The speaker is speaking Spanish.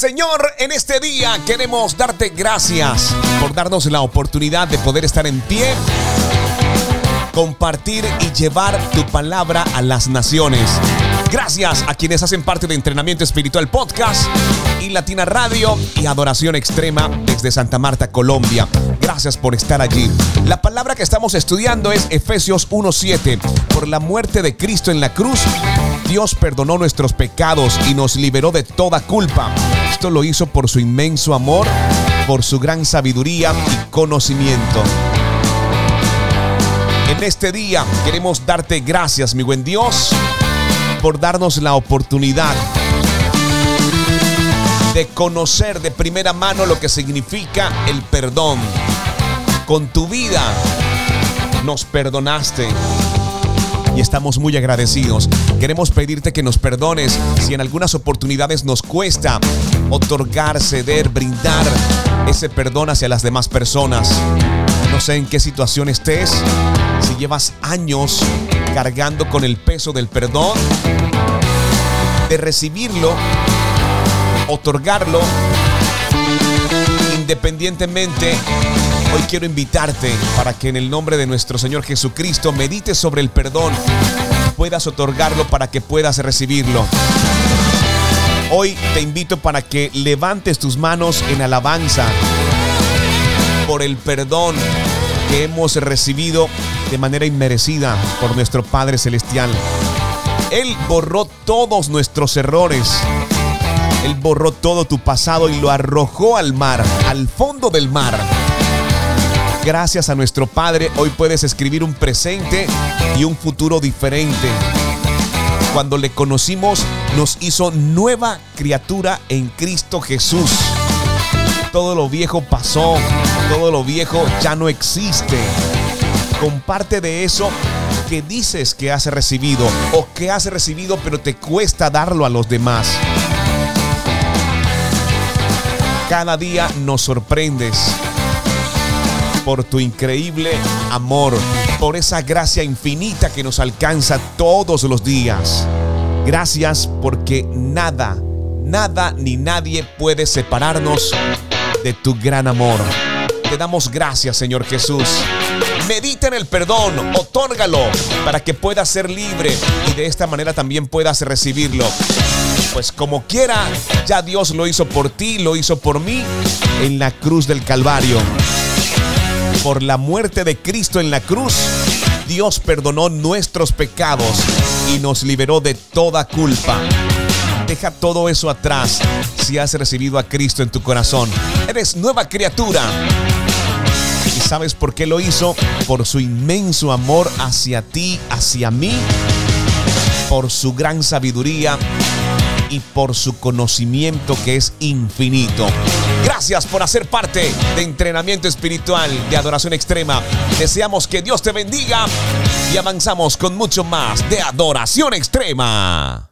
Señor, en este día queremos darte gracias por darnos la oportunidad de poder estar en pie, compartir y llevar tu palabra a las naciones. Gracias a quienes hacen parte de Entrenamiento Espiritual Podcast y Latina Radio y Adoración Extrema desde Santa Marta, Colombia. Gracias por estar allí. La palabra que estamos estudiando es Efesios 1.7. Por la muerte de Cristo en la cruz, Dios perdonó nuestros pecados y nos liberó de toda culpa. Esto lo hizo por su inmenso amor, por su gran sabiduría y conocimiento. En este día queremos darte gracias, mi buen Dios, por darnos la oportunidad de conocer de primera mano lo que significa el perdón. Con tu vida nos perdonaste y estamos muy agradecidos. Queremos pedirte que nos perdones si en algunas oportunidades nos cuesta otorgar, ceder, brindar ese perdón hacia las demás personas. No sé en qué situación estés, si llevas años cargando con el peso del perdón, de recibirlo, otorgarlo, independientemente Hoy quiero invitarte para que en el nombre de nuestro Señor Jesucristo medites sobre el perdón, puedas otorgarlo para que puedas recibirlo. Hoy te invito para que levantes tus manos en alabanza por el perdón que hemos recibido de manera inmerecida por nuestro Padre Celestial. Él borró todos nuestros errores. Él borró todo tu pasado y lo arrojó al mar, al fondo del mar Gracias a nuestro Padre, hoy puedes escribir un presente y un futuro diferente. Cuando le conocimos, nos hizo nueva criatura en Cristo Jesús. Todo lo viejo pasó, todo lo viejo ya no existe. Comparte de eso que dices que has recibido o que has recibido pero te cuesta darlo a los demás. Cada día nos sorprendes por tu increíble amor, por esa gracia infinita que nos alcanza todos los días. Gracias porque nada, nada ni nadie puede separarnos de tu gran amor. Te damos gracias, Señor Jesús. Medita en el perdón, otórgalo para que puedas ser libre y de esta manera también puedas recibirlo. Pues como quiera, ya Dios lo hizo por ti, lo hizo por mí en la cruz del Calvario por la muerte de Cristo en la cruz, Dios perdonó nuestros pecados y nos liberó de toda culpa. Deja todo eso atrás si has recibido a Cristo en tu corazón. Eres nueva criatura. ¿Y sabes por qué lo hizo? Por su inmenso amor hacia ti, hacia mí, por su gran sabiduría y por su conocimiento que es infinito. Gracias por hacer parte de entrenamiento espiritual de adoración extrema. Deseamos que Dios te bendiga y avanzamos con mucho más de adoración extrema.